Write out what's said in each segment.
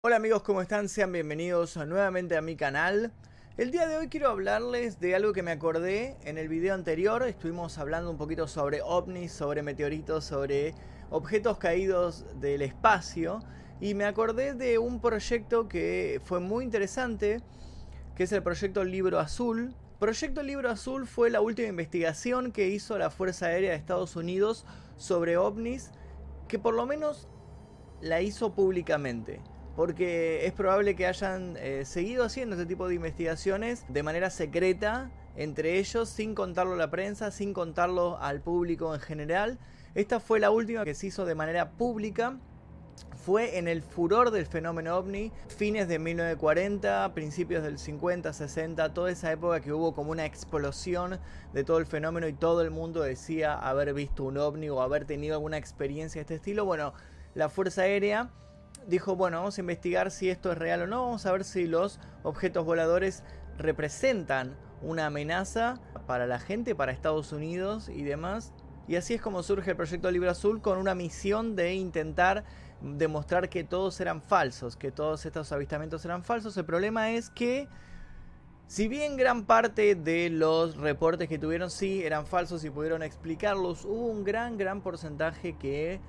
Hola amigos, ¿cómo están? Sean bienvenidos nuevamente a mi canal. El día de hoy quiero hablarles de algo que me acordé en el video anterior. Estuvimos hablando un poquito sobre ovnis, sobre meteoritos, sobre objetos caídos del espacio. Y me acordé de un proyecto que fue muy interesante, que es el proyecto Libro Azul. Proyecto Libro Azul fue la última investigación que hizo la Fuerza Aérea de Estados Unidos sobre ovnis, que por lo menos la hizo públicamente porque es probable que hayan eh, seguido haciendo este tipo de investigaciones de manera secreta entre ellos, sin contarlo a la prensa, sin contarlo al público en general. Esta fue la última que se hizo de manera pública. Fue en el furor del fenómeno ovni, fines de 1940, principios del 50, 60, toda esa época que hubo como una explosión de todo el fenómeno y todo el mundo decía haber visto un ovni o haber tenido alguna experiencia de este estilo. Bueno, la Fuerza Aérea dijo, bueno, vamos a investigar si esto es real o no, vamos a ver si los objetos voladores representan una amenaza para la gente, para Estados Unidos y demás. Y así es como surge el proyecto Libro Azul con una misión de intentar demostrar que todos eran falsos, que todos estos avistamientos eran falsos. El problema es que si bien gran parte de los reportes que tuvieron sí eran falsos y pudieron explicarlos, hubo un gran, gran porcentaje que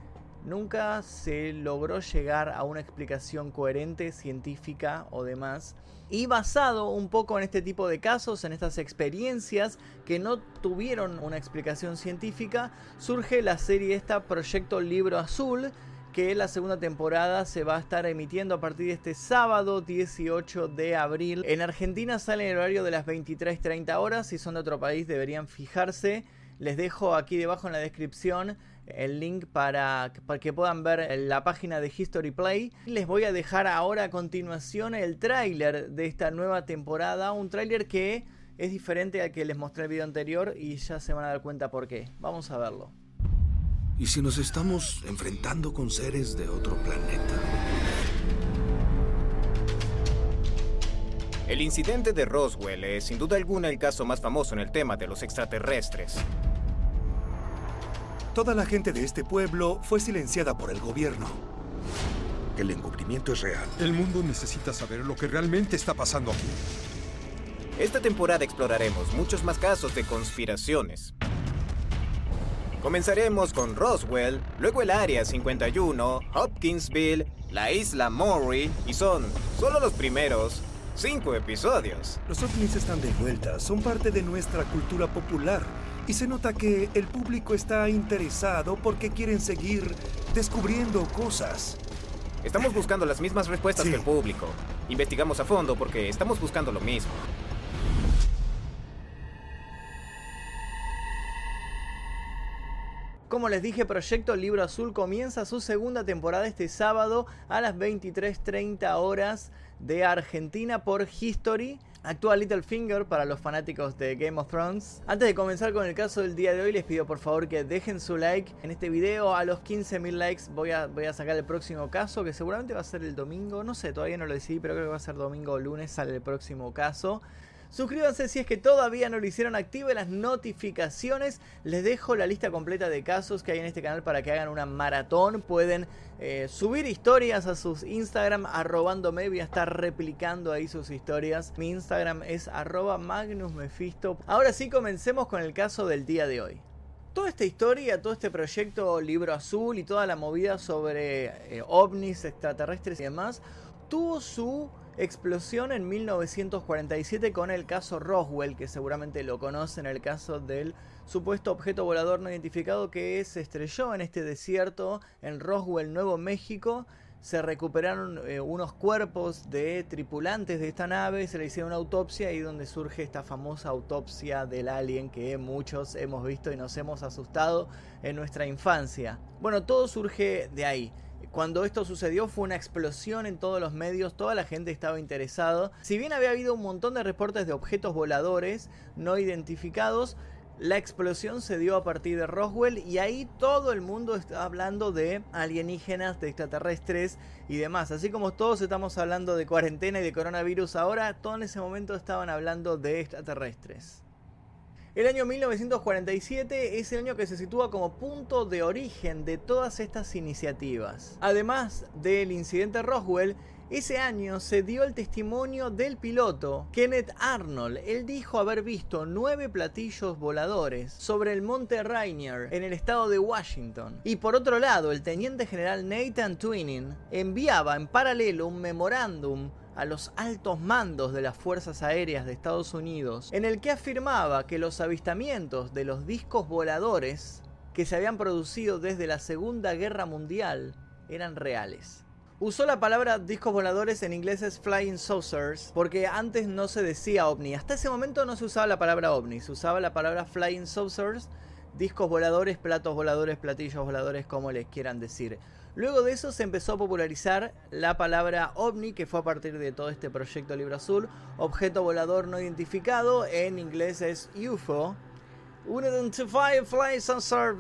nunca se logró llegar a una explicación coherente, científica o demás. Y basado un poco en este tipo de casos, en estas experiencias que no tuvieron una explicación científica, surge la serie esta Proyecto Libro Azul, que la segunda temporada se va a estar emitiendo a partir de este sábado 18 de abril. En Argentina sale en el horario de las 23.30 horas, si son de otro país deberían fijarse. Les dejo aquí debajo en la descripción el link para, para, que puedan ver la página de History Play. Les voy a dejar ahora a continuación el tráiler de esta nueva temporada, un tráiler que es diferente al que les mostré el video anterior y ya se van a dar cuenta por qué. Vamos a verlo. ¿Y si nos estamos enfrentando con seres de otro planeta? El incidente de Roswell es sin duda alguna el caso más famoso en el tema de los extraterrestres. Toda la gente de este pueblo fue silenciada por el gobierno. El encubrimiento es real. El mundo necesita saber lo que realmente está pasando aquí. Esta temporada exploraremos muchos más casos de conspiraciones. Comenzaremos con Roswell, luego el Área 51, Hopkinsville, la isla Maury y son solo los primeros cinco episodios. Los ovnis están de vuelta, son parte de nuestra cultura popular y se nota que el público está interesado porque quieren seguir descubriendo cosas. Estamos buscando las mismas respuestas que el público. Investigamos a fondo porque estamos buscando lo mismo. Como les dije, Proyecto Libro Azul comienza su segunda temporada este sábado a las 23.30 horas de Argentina por History. Actúa Littlefinger para los fanáticos de Game of Thrones. Antes de comenzar con el caso del día de hoy, les pido por favor que dejen su like en este video. A los 15.000 likes voy a, voy a sacar el próximo caso, que seguramente va a ser el domingo. No sé, todavía no lo decidí, pero creo que va a ser domingo o lunes sale el próximo caso. Suscríbanse si es que todavía no lo hicieron, activen las notificaciones. Les dejo la lista completa de casos que hay en este canal para que hagan una maratón. Pueden eh, subir historias a sus Instagram arrobándome. Voy a estar replicando ahí sus historias. Mi Instagram es arroba magnusmefisto. Ahora sí, comencemos con el caso del día de hoy. Toda esta historia, todo este proyecto Libro Azul y toda la movida sobre eh, ovnis, extraterrestres y demás, tuvo su explosión en 1947 con el caso Roswell, que seguramente lo conocen, el caso del supuesto objeto volador no identificado que se estrelló en este desierto en Roswell, Nuevo México. Se recuperaron eh, unos cuerpos de tripulantes de esta nave, se le hicieron una autopsia y donde surge esta famosa autopsia del alien que muchos hemos visto y nos hemos asustado en nuestra infancia. Bueno, todo surge de ahí. Cuando esto sucedió fue una explosión en todos los medios, toda la gente estaba interesada. Si bien había habido un montón de reportes de objetos voladores no identificados, la explosión se dio a partir de Roswell y ahí todo el mundo está hablando de alienígenas, de extraterrestres y demás. Así como todos estamos hablando de cuarentena y de coronavirus ahora, todos en ese momento estaban hablando de extraterrestres. El año 1947 es el año que se sitúa como punto de origen de todas estas iniciativas. Además del incidente Roswell, ese año se dio el testimonio del piloto Kenneth Arnold. Él dijo haber visto nueve platillos voladores sobre el monte Rainier en el estado de Washington. Y por otro lado, el teniente general Nathan Twining enviaba en paralelo un memorándum a los altos mandos de las Fuerzas Aéreas de Estados Unidos, en el que afirmaba que los avistamientos de los discos voladores que se habían producido desde la Segunda Guerra Mundial eran reales. Usó la palabra discos voladores en inglés es flying saucers, porque antes no se decía ovni. Hasta ese momento no se usaba la palabra ovni, se usaba la palabra flying saucers, discos voladores, platos voladores, platillos voladores, como les quieran decir. Luego de eso se empezó a popularizar la palabra ovni, que fue a partir de todo este proyecto Libro Azul, objeto volador no identificado, en inglés es UFO. Unidentified Flying Saucer.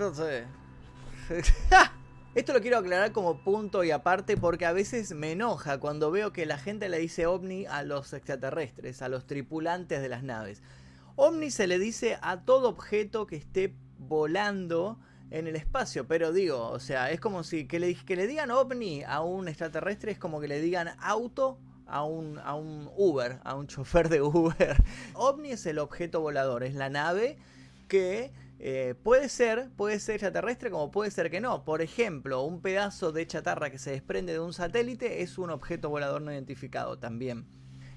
Esto lo quiero aclarar como punto y aparte porque a veces me enoja cuando veo que la gente le dice ovni a los extraterrestres, a los tripulantes de las naves. Ovni se le dice a todo objeto que esté volando en el espacio, pero digo, o sea, es como si que le, que le digan ovni a un extraterrestre es como que le digan auto a un, a un Uber, a un chofer de Uber. ovni es el objeto volador, es la nave que eh, puede ser, puede ser extraterrestre como puede ser que no. Por ejemplo, un pedazo de chatarra que se desprende de un satélite es un objeto volador no identificado también.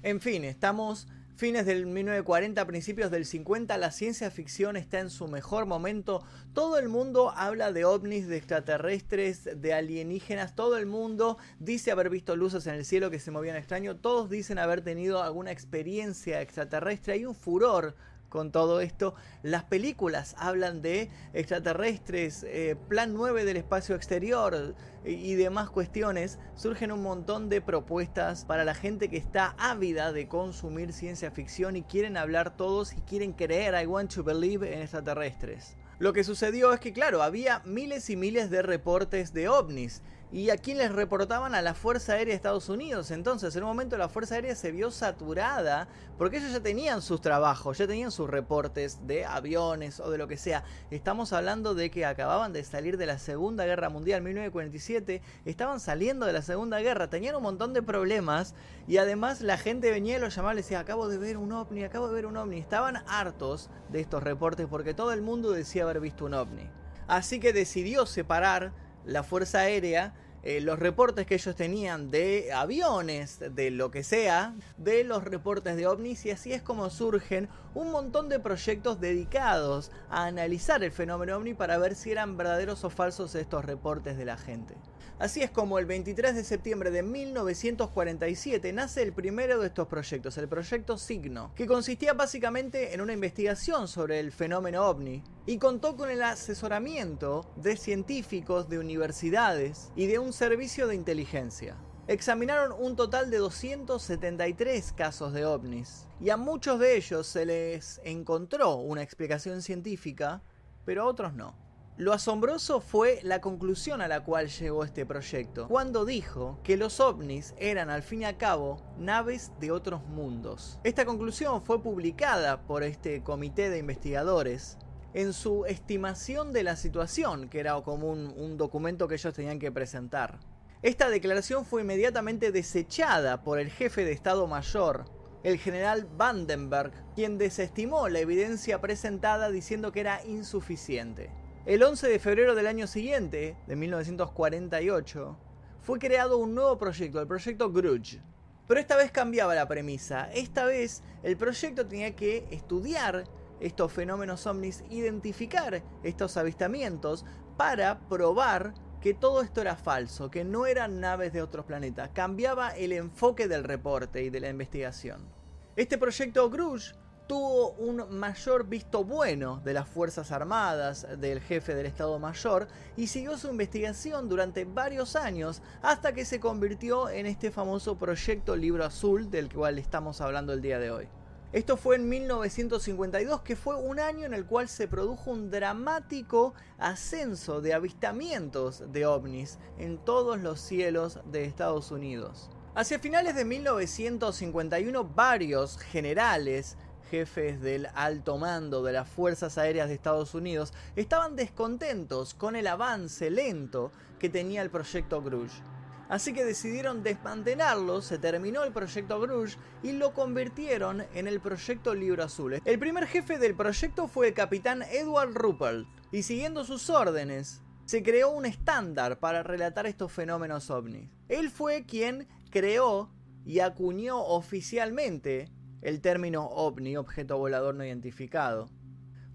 En fin, estamos fines del 1940, principios del 50, la ciencia ficción está en su mejor momento. Todo el mundo habla de ovnis, de extraterrestres, de alienígenas. Todo el mundo dice haber visto luces en el cielo que se movían extraño. Todos dicen haber tenido alguna experiencia extraterrestre. Hay un furor con todo esto. Las películas hablan de extraterrestres, eh, plan 9 del espacio exterior y demás cuestiones. Surgen un montón de propuestas para la gente que está ávida de consumir ciencia ficción y quieren hablar todos y quieren creer, I want to believe en extraterrestres. Lo que sucedió es que, claro, había miles y miles de reportes de ovnis y a quién les reportaban a la Fuerza Aérea de Estados Unidos. Entonces, en un momento la Fuerza Aérea se vio saturada porque ellos ya tenían sus trabajos, ya tenían sus reportes de aviones o de lo que sea. Estamos hablando de que acababan de salir de la Segunda Guerra Mundial, 1947, estaban saliendo de la Segunda Guerra, tenían un montón de problemas y además la gente venía y los llamaba y decía, acabo de ver un ovni, acabo de ver un ovni. Estaban hartos de estos reportes porque todo el mundo decía haber visto un ovni. Así que decidió separar la Fuerza Aérea eh, los reportes que ellos tenían de aviones, de lo que sea, de los reportes de ovnis y así es como surgen un montón de proyectos dedicados a analizar el fenómeno ovni para ver si eran verdaderos o falsos estos reportes de la gente. Así es como el 23 de septiembre de 1947 nace el primero de estos proyectos, el proyecto Signo, que consistía básicamente en una investigación sobre el fenómeno ovni y contó con el asesoramiento de científicos de universidades y de un servicio de inteligencia. Examinaron un total de 273 casos de ovnis y a muchos de ellos se les encontró una explicación científica, pero a otros no. Lo asombroso fue la conclusión a la cual llegó este proyecto, cuando dijo que los ovnis eran al fin y al cabo naves de otros mundos. Esta conclusión fue publicada por este comité de investigadores en su estimación de la situación, que era como un, documento que ellos tenían que presentar. Esta declaración fue inmediatamente desechada por el jefe de Estado Mayor, el general Vandenberg, quien desestimó la evidencia presentada diciendo que era insuficiente. El 11 de febrero del año siguiente, de 1948, fue creado un nuevo proyecto, el proyecto Grudge. Pero esta vez cambiaba la premisa. Esta vez el proyecto tenía que estudiar estos fenómenos ovnis, identificar estos avistamientos para probar que todo esto era falso, que no eran naves de otros planetas. Cambiaba el enfoque del reporte y de la investigación. Este proyecto Grudge tuvo un mayor visto bueno de las Fuerzas Armadas, del jefe del Estado Mayor, y siguió su investigación durante varios años hasta que se convirtió en este famoso proyecto Libro Azul del cual estamos hablando el día de hoy. Esto fue en 1952, que fue un año en el cual se produjo un dramático ascenso de avistamientos de ovnis en todos los cielos de Estados Unidos. Hacia finales de 1951, varios generales jefes del alto mando de las Fuerzas Aéreas de Estados Unidos estaban descontentos con el avance lento que tenía el proyecto Grudge. Así que decidieron desmantelarlo, se terminó el proyecto Bruges y lo convirtieron en el proyecto Libro Azul. El primer jefe del proyecto fue el capitán Edward Ruppelt, y siguiendo sus órdenes, se creó un estándar para relatar estos fenómenos ovnis. Él fue quien creó y acuñó oficialmente el término ovni, objeto volador no identificado,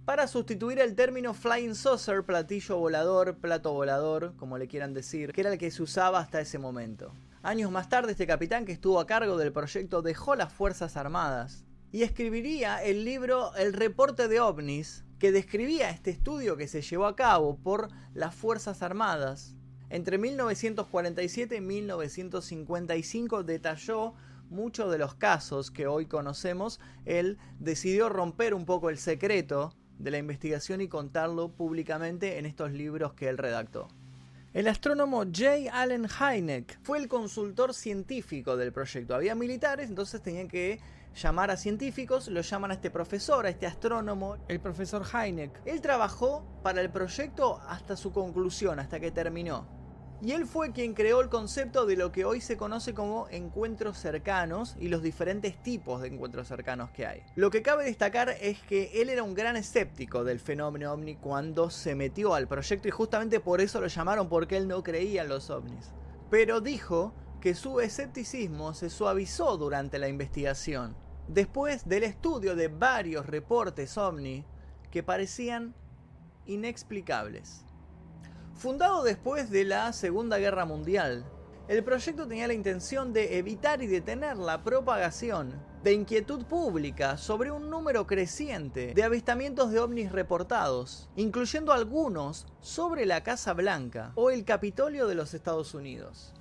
para sustituir el término flying saucer, platillo volador, plato volador, como le quieran decir, que era el que se usaba hasta ese momento. Años más tarde, este capitán que estuvo a cargo del proyecto dejó las Fuerzas Armadas y escribiría el libro El reporte de ovnis, que describía este estudio que se llevó a cabo por las Fuerzas Armadas. Entre 1947 y 1955 detalló muchos de los casos que hoy conocemos. Él decidió romper un poco el secreto de la investigación y contarlo públicamente en estos libros que él redactó. El astrónomo J. Allen Hynek fue el consultor científico del proyecto. Había militares, entonces tenían que llamar a científicos, lo llaman a este profesor, a este astrónomo, el profesor Hynek. Él trabajó para el proyecto hasta su conclusión, hasta que terminó. Y él fue quien creó el concepto de lo que hoy se conoce como encuentros cercanos y los diferentes tipos de encuentros cercanos que hay. Lo que cabe destacar es que él era un gran escéptico del fenómeno ovni cuando se metió al proyecto y justamente por eso lo llamaron porque él no creía en los ovnis. Pero dijo que su escepticismo se suavizó durante la investigación, después del estudio de varios reportes ovni que parecían inexplicables. Fundado después de la Segunda Guerra Mundial, el proyecto tenía la intención de evitar y detener la propagación de inquietud pública sobre un número creciente de avistamientos de ovnis reportados, incluyendo algunos sobre la Casa Blanca o el Capitolio de los Estados Unidos.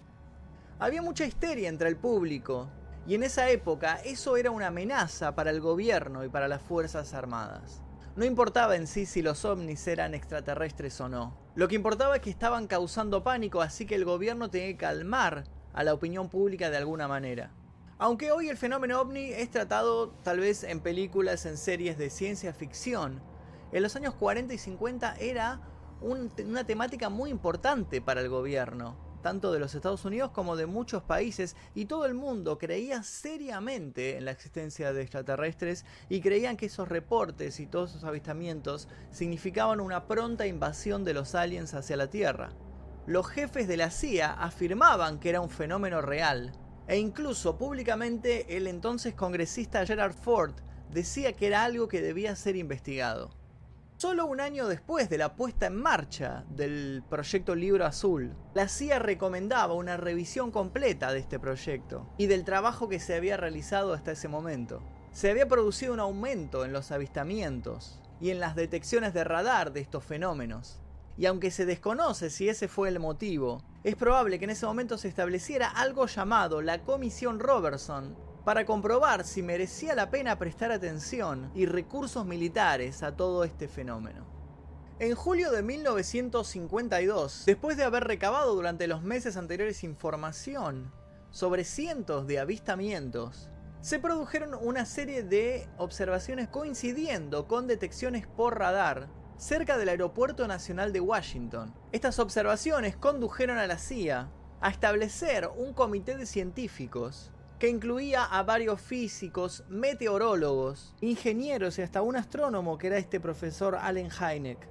Había mucha histeria entre el público, y en esa época eso era una amenaza para el gobierno y para las Fuerzas Armadas. No importaba en sí si los ovnis eran extraterrestres o no. Lo que importaba es que estaban causando pánico, así que el gobierno tenía que calmar a la opinión pública de alguna manera. Aunque hoy el fenómeno ovni es tratado tal vez en películas, en series de ciencia ficción, en los años 40 y 50 era una temática muy importante para el gobierno tanto de los Estados Unidos como de muchos países, y todo el mundo creía seriamente en la existencia de extraterrestres y creían que esos reportes y todos esos avistamientos significaban una pronta invasión de los aliens hacia la Tierra. Los jefes de la CIA afirmaban que era un fenómeno real, e incluso públicamente el entonces congresista Gerard Ford decía que era algo que debía ser investigado. Solo un año después de la puesta en marcha del proyecto Libro Azul, la CIA recomendaba una revisión completa de este proyecto y del trabajo que se había realizado hasta ese momento. Se había producido un aumento en los avistamientos y en las detecciones de radar de estos fenómenos. Y aunque se desconoce si ese fue el motivo, es probable que en ese momento se estableciera algo llamado la Comisión Robertson para comprobar si merecía la pena prestar atención y recursos militares a todo este fenómeno. En julio de 1952, después de haber recabado durante los meses anteriores información sobre cientos de avistamientos, se produjeron una serie de observaciones coincidiendo con detecciones por radar cerca del Aeropuerto Nacional de Washington. Estas observaciones condujeron a la CIA a establecer un comité de científicos que incluía a varios físicos, meteorólogos, ingenieros y hasta un astrónomo que era este profesor Allen Hynek.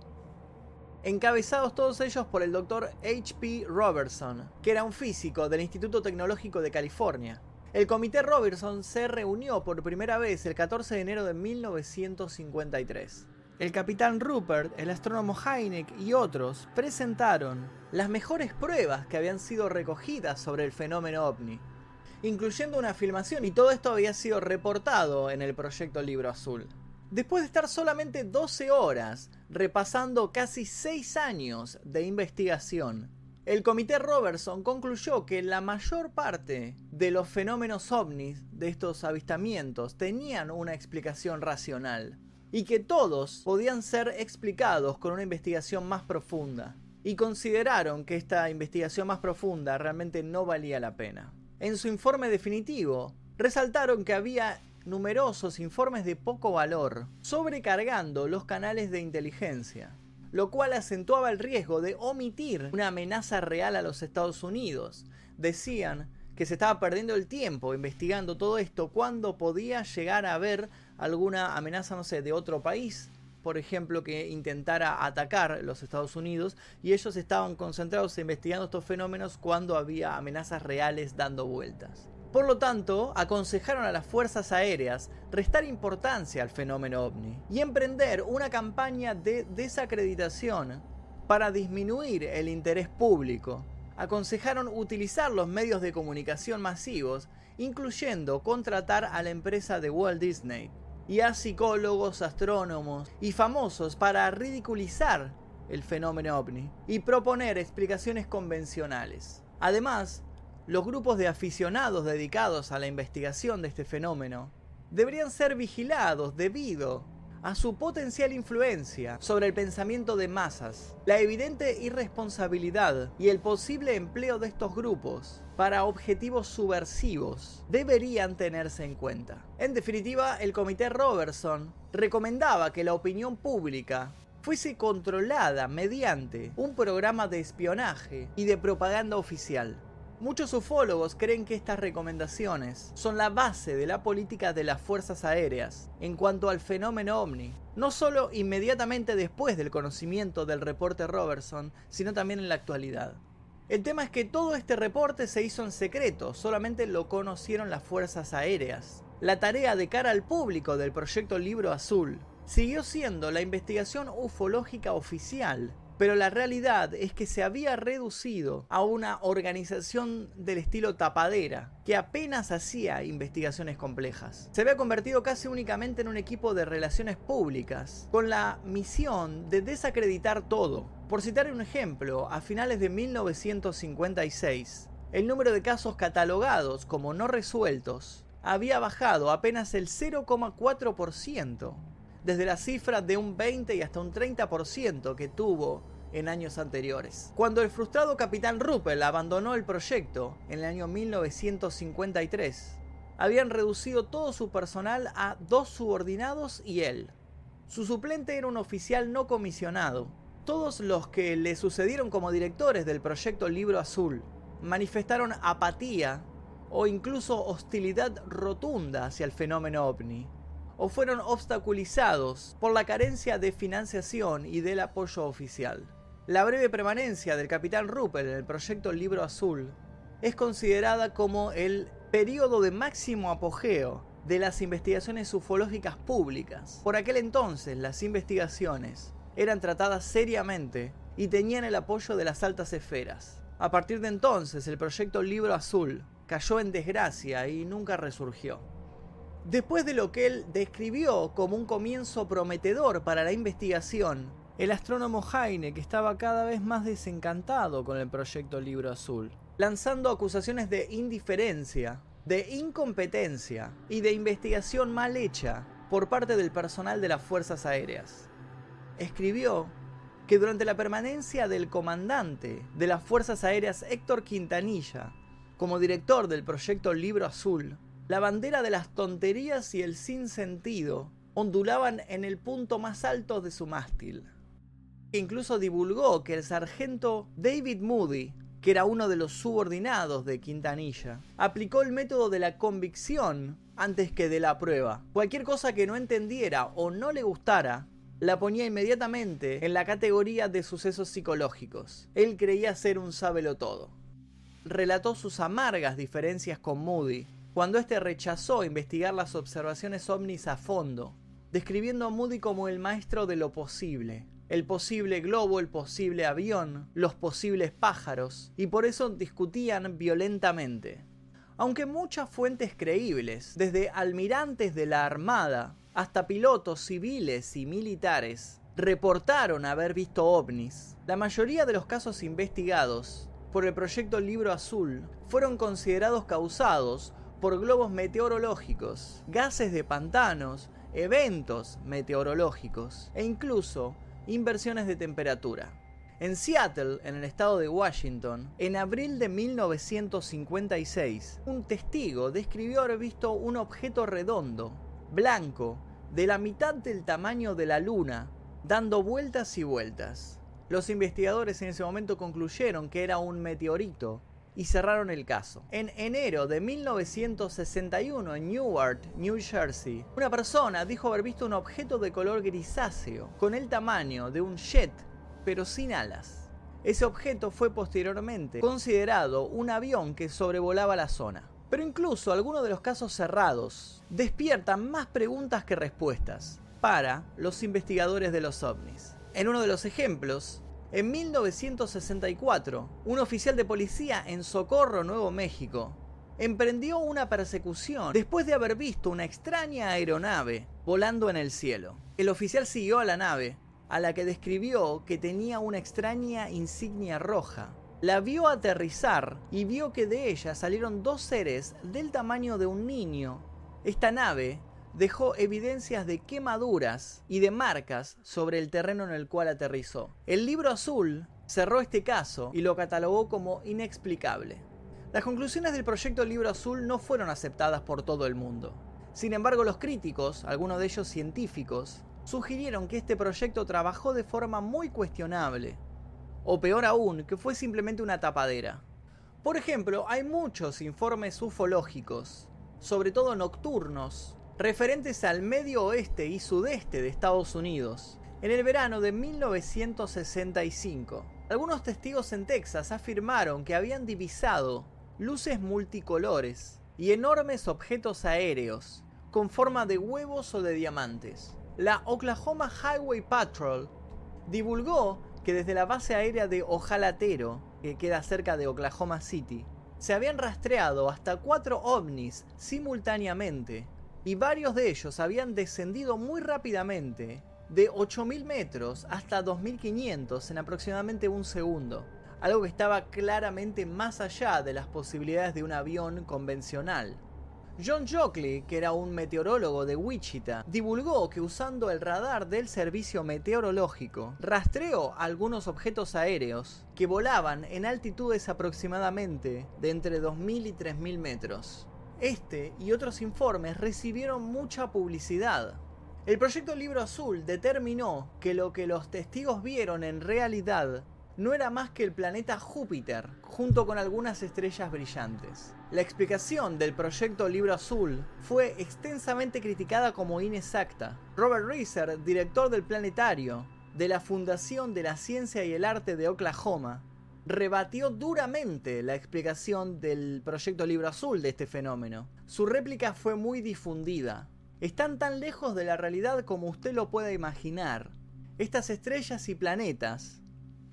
Encabezados todos ellos por el doctor H.P. Robertson, que era un físico del Instituto Tecnológico de California. El comité Robertson se reunió por primera vez el 14 de enero de 1953. El capitán Rupert, el astrónomo Hynek y otros presentaron las mejores pruebas que habían sido recogidas sobre el fenómeno ovni incluyendo una filmación, y todo esto había sido reportado en el proyecto Libro Azul. Después de estar solamente 12 horas repasando casi 6 años de investigación, el comité Robertson concluyó que la mayor parte de los fenómenos ovnis de estos avistamientos tenían una explicación racional y que todos podían ser explicados con una investigación más profunda. Y consideraron que esta investigación más profunda realmente no valía la pena. En su informe definitivo, resaltaron que había numerosos informes de poco valor, sobrecargando los canales de inteligencia. lo cual acentuaba el riesgo de omitir una amenaza real a los Estados Unidos. Decían que se estaba perdiendo el tiempo investigando todo esto cuando podía llegar a haber alguna amenaza, no sé, de otro país, por ejemplo, que intentara atacar los Estados Unidos y ellos estaban concentrados investigando estos fenómenos cuando había amenazas reales dando vueltas. Por lo tanto, aconsejaron a las fuerzas aéreas restar importancia al fenómeno ovni y emprender una campaña de desacreditación para disminuir el interés público. Aconsejaron utilizar los medios de comunicación masivos, incluyendo contratar a la empresa de Walt Disney y a psicólogos, astrónomos y famosos para ridiculizar el fenómeno ovni y proponer explicaciones convencionales. Además, los grupos de aficionados dedicados a la investigación de este fenómeno deberían ser vigilados debido a su potencial influencia sobre el pensamiento de masas, la evidente irresponsabilidad y el posible empleo de estos grupos para objetivos subversivos deberían tenerse en cuenta. En definitiva, el comité Robertson recomendaba que la opinión pública fuese controlada mediante un programa de espionaje y de propaganda oficial Muchos ufólogos creen que estas recomendaciones son la base de la política de las fuerzas aéreas en cuanto al fenómeno ovni, no solo inmediatamente después del conocimiento del reporte Robertson, sino también en la actualidad. El tema es que todo este reporte se hizo en secreto, solamente lo conocieron las fuerzas aéreas. La tarea de cara al público del proyecto Libro Azul siguió siendo la investigación ufológica oficial pero la realidad es que se había reducido a una organización del estilo tapadera, que apenas hacía investigaciones complejas. Se había convertido casi únicamente en un equipo de relaciones públicas, con la misión de desacreditar todo. Por citar un ejemplo, a finales de 1956, el número de casos catalogados como no resueltos había bajado apenas el 0,4% desde la cifra de un 20 y hasta un 30% que tuvo en años anteriores. Cuando el frustrado capitán Ruppel abandonó el proyecto en el año 1953, habían reducido todo su personal a dos subordinados y él. Su suplente era un oficial no comisionado. Todos los que le sucedieron como directores del proyecto Libro Azul manifestaron apatía o incluso hostilidad rotunda hacia el fenómeno ovni o fueron obstaculizados por la carencia de financiación y del apoyo oficial. La breve permanencia del capitán Ruppel en el proyecto Libro Azul es considerada como el periodo de máximo apogeo de las investigaciones ufológicas públicas. Por aquel entonces las investigaciones eran tratadas seriamente y tenían el apoyo de las altas esferas. A partir de entonces el proyecto Libro Azul cayó en desgracia y nunca resurgió. Después de lo que él describió como un comienzo prometedor para la investigación, el astrónomo Heine estaba cada vez más desencantado con el proyecto Libro Azul, lanzando acusaciones de indiferencia, de incompetencia y de investigación mal hecha por parte del personal de las Fuerzas Aéreas. Escribió que durante la permanencia del comandante de las Fuerzas Aéreas Héctor Quintanilla como director del proyecto Libro Azul, la bandera de las tonterías y el sinsentido ondulaban en el punto más alto de su mástil. Incluso divulgó que el sargento David Moody, que era uno de los subordinados de Quintanilla, aplicó el método de la convicción antes que de la prueba. Cualquier cosa que no entendiera o no le gustara, la ponía inmediatamente en la categoría de sucesos psicológicos. Él creía ser un sábelo todo. Relató sus amargas diferencias con Moody cuando éste rechazó investigar las observaciones ovnis a fondo, describiendo a Moody como el maestro de lo posible, el posible globo, el posible avión, los posibles pájaros, y por eso discutían violentamente. Aunque muchas fuentes creíbles, desde almirantes de la Armada hasta pilotos civiles y militares, reportaron haber visto ovnis, la mayoría de los casos investigados por el proyecto Libro Azul fueron considerados causados por globos meteorológicos, gases de pantanos, eventos meteorológicos e incluso inversiones de temperatura. En Seattle, en el estado de Washington, en abril de 1956, un testigo describió haber visto un objeto redondo, blanco, de la mitad del tamaño de la luna, dando vueltas y vueltas. Los investigadores en ese momento concluyeron que era un meteorito y cerraron el caso. En enero de 1961 en Newark, New Jersey, una persona dijo haber visto un objeto de color grisáceo con el tamaño de un jet pero sin alas. Ese objeto fue posteriormente considerado un avión que sobrevolaba la zona. Pero incluso algunos de los casos cerrados despiertan más preguntas que respuestas para los investigadores de los ovnis. En uno de los ejemplos, en 1964, un oficial de policía en Socorro, Nuevo México, emprendió una persecución después de haber visto una extraña aeronave volando en el cielo. El oficial siguió a la nave, a la que describió que tenía una extraña insignia roja. La vio aterrizar y vio que de ella salieron dos seres del tamaño de un niño. Esta nave dejó evidencias de quemaduras y de marcas sobre el terreno en el cual aterrizó. El libro azul cerró este caso y lo catalogó como inexplicable. Las conclusiones del proyecto Libro Azul no fueron aceptadas por todo el mundo. Sin embargo, los críticos, algunos de ellos científicos, sugirieron que este proyecto trabajó de forma muy cuestionable, o peor aún, que fue simplemente una tapadera. Por ejemplo, hay muchos informes ufológicos, sobre todo nocturnos, referentes al medio oeste y sudeste de Estados Unidos, en el verano de 1965. Algunos testigos en Texas afirmaron que habían divisado luces multicolores y enormes objetos aéreos con forma de huevos o de diamantes. La Oklahoma Highway Patrol divulgó que desde la base aérea de Ojalatero, que queda cerca de Oklahoma City, se habían rastreado hasta cuatro ovnis simultáneamente y varios de ellos habían descendido muy rápidamente, de 8.000 metros hasta 2.500 en aproximadamente un segundo, algo que estaba claramente más allá de las posibilidades de un avión convencional. John Jockley, que era un meteorólogo de Wichita, divulgó que usando el radar del servicio meteorológico, rastreó algunos objetos aéreos que volaban en altitudes aproximadamente de entre 2.000 y 3.000 metros. Este y otros informes recibieron mucha publicidad. El proyecto Libro Azul determinó que lo que los testigos vieron en realidad no era más que el planeta Júpiter, junto con algunas estrellas brillantes. La explicación del proyecto Libro Azul fue extensamente criticada como inexacta. Robert Reiser, director del planetario de la Fundación de la Ciencia y el Arte de Oklahoma, rebatió duramente la explicación del proyecto Libro Azul de este fenómeno. Su réplica fue muy difundida. Están tan lejos de la realidad como usted lo pueda imaginar. Estas estrellas y planetas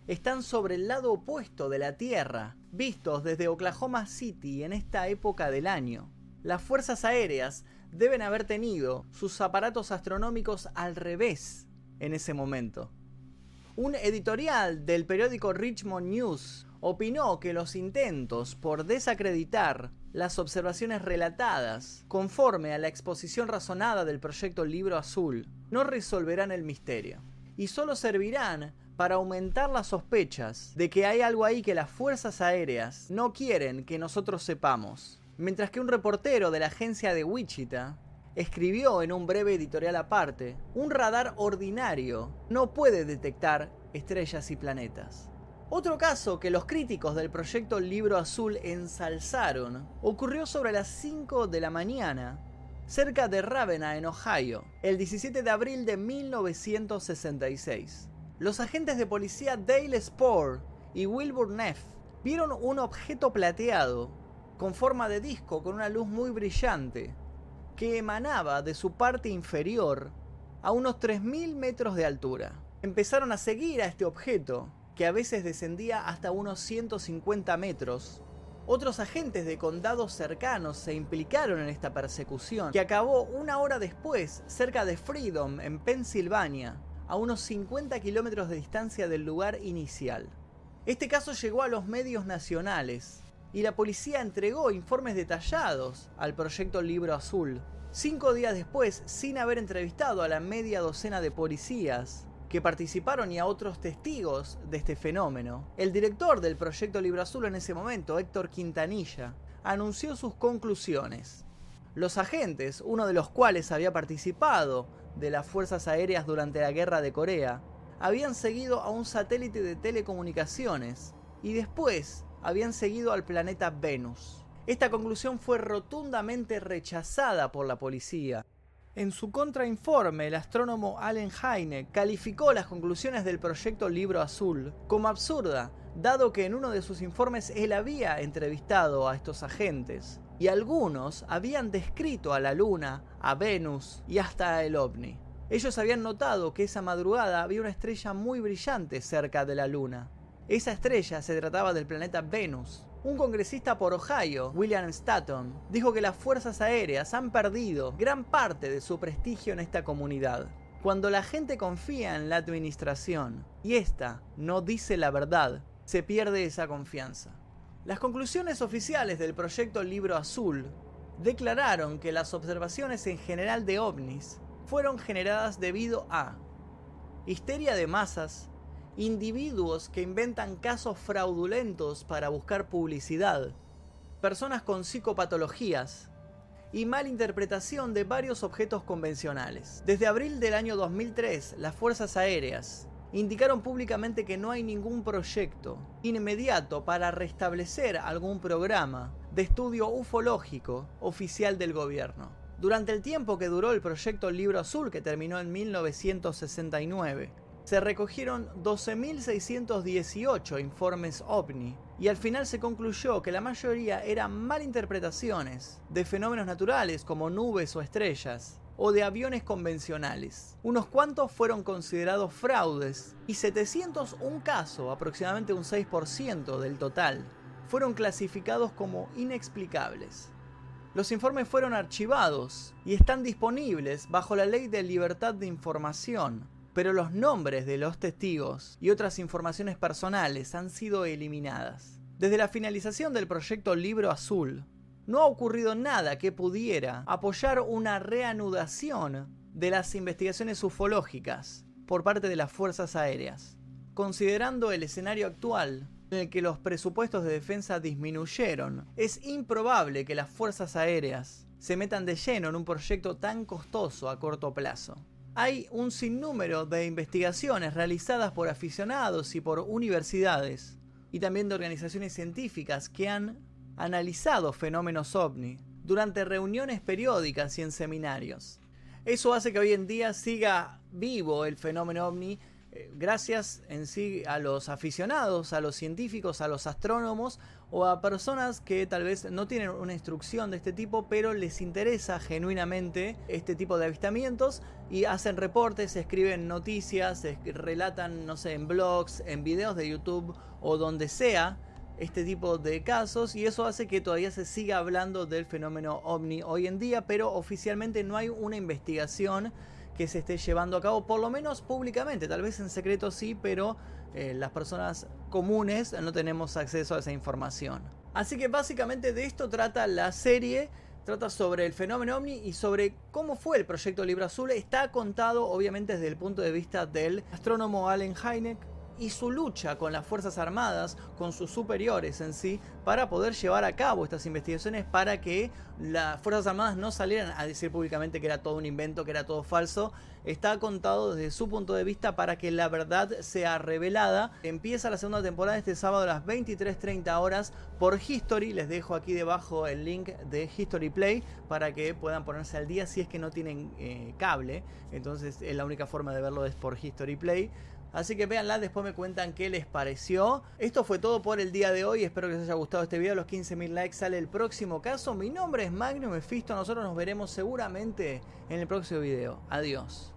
están sobre el lado opuesto de la Tierra, vistos desde Oklahoma City en esta época del año. Las fuerzas aéreas deben haber tenido sus aparatos astronómicos al revés en ese momento. Un editorial del periódico Richmond News opinó que los intentos por desacreditar las observaciones relatadas conforme a la exposición razonada del proyecto Libro Azul no resolverán el misterio y solo servirán para aumentar las sospechas de que hay algo ahí que las fuerzas aéreas no quieren que nosotros sepamos. Mientras que un reportero de la agencia de Wichita escribió en un breve editorial aparte, un radar ordinario no puede detectar estrellas y planetas. Otro caso que los críticos del proyecto Libro Azul ensalzaron ocurrió sobre las 5 de la mañana, cerca de Ravenna, en Ohio, el 17 de abril de 1966. Los agentes de policía Dale Spore y Wilbur Neff vieron un objeto plateado con forma de disco con una luz muy brillante que emanaba de su parte inferior a unos 3.000 metros de altura. Empezaron a seguir a este objeto, que a veces descendía hasta unos 150 metros. Otros agentes de condados cercanos se implicaron en esta persecución, que acabó una hora después cerca de Freedom, en Pensilvania, a unos 50 kilómetros de distancia del lugar inicial. Este caso llegó a los medios nacionales, y la policía entregó informes detallados al proyecto Libro Azul. Cinco días después, sin haber entrevistado a la media docena de policías que participaron y a otros testigos de este fenómeno, el director del proyecto Libro Azul en ese momento, Héctor Quintanilla, anunció sus conclusiones. Los agentes, uno de los cuales había participado de las Fuerzas Aéreas durante la Guerra de Corea, habían seguido a un satélite de telecomunicaciones y después habían seguido al planeta Venus. Esta conclusión fue rotundamente rechazada por la policía. En su contrainforme, el astrónomo Allen Heine calificó las conclusiones del proyecto Libro Azul como absurda, dado que en uno de sus informes él había entrevistado a estos agentes y algunos habían descrito a la Luna, a Venus y hasta el ovni. Ellos habían notado que esa madrugada había una estrella muy brillante cerca de la Luna. Esa estrella se trataba del planeta Venus. Un congresista por Ohio, William Stanton, dijo que las fuerzas aéreas han perdido gran parte de su prestigio en esta comunidad. Cuando la gente confía en la administración y ésta no dice la verdad, se pierde esa confianza. Las conclusiones oficiales del proyecto Libro Azul declararon que las observaciones en general de ovnis fueron generadas debido a histeria de masas, individuos que inventan casos fraudulentos para buscar publicidad, personas con psicopatologías y malinterpretación de varios objetos convencionales. Desde abril del año 2003, las Fuerzas Aéreas indicaron públicamente que no hay ningún proyecto inmediato para restablecer algún programa de estudio ufológico oficial del gobierno. Durante el tiempo que duró el proyecto Libro Azul, que terminó en 1969, se recogieron 12.618 informes ovni y al final se concluyó que la mayoría eran malinterpretaciones de fenómenos naturales como nubes o estrellas, o de aviones convencionales. Unos cuantos fueron considerados fraudes y 701 casos, aproximadamente un 6% del total, fueron clasificados como inexplicables. Los informes fueron archivados y están disponibles bajo la ley de libertad de información, pero los nombres de los testigos y otras informaciones personales han sido eliminadas. Desde la finalización del proyecto Libro Azul, no ha ocurrido nada que pudiera apoyar una reanudación de las investigaciones ufológicas por parte de las fuerzas aéreas. Considerando el escenario actual en el que los presupuestos de defensa disminuyeron, es improbable que las fuerzas aéreas se metan de lleno en un proyecto tan costoso a corto plazo. Hay un sinnúmero de investigaciones realizadas por aficionados y por universidades, y también de organizaciones científicas que han analizado fenómenos ovni durante reuniones periódicas y en seminarios. Eso hace que hoy en día siga vivo el fenómeno ovni eh, gracias en sí a los aficionados, a los científicos, a los astrónomos o a personas que tal vez no tienen una instrucción de este tipo, pero les interesa genuinamente este tipo de avistamientos y hacen reportes, escriben noticias, relatan, no sé, en blogs, en videos de YouTube o donde sea este tipo de casos y eso hace que todavía se siga hablando del fenómeno ovni hoy en día, pero oficialmente no hay una investigación que se esté llevando a cabo, por lo menos públicamente, tal vez en secreto sí, pero eh, las personas comunes no tenemos acceso a esa información. Así que básicamente de esto trata la serie, trata sobre el fenómeno ovni y sobre cómo fue el proyecto Libro Azul. Está contado obviamente desde el punto de vista del astrónomo Allen Hynek, y su lucha con las Fuerzas Armadas, con sus superiores en sí, para poder llevar a cabo estas investigaciones para que las Fuerzas Armadas no salieran a decir públicamente que era todo un invento, que era todo falso. Está contado desde su punto de vista para que la verdad sea revelada. Empieza la segunda temporada este sábado a las 23.30 horas por History. Les dejo aquí debajo el link de History Play para que puedan ponerse al día si es que no tienen eh, cable. Entonces es la única forma de verlo es por History Play. Así que véanla, después me cuentan qué les pareció. Esto fue todo por el día de hoy. Espero que les haya gustado este video. Los 15.000 likes sale el próximo caso. Mi nombre es Magnum Mephisto. Nosotros nos veremos seguramente en el próximo video. Adiós.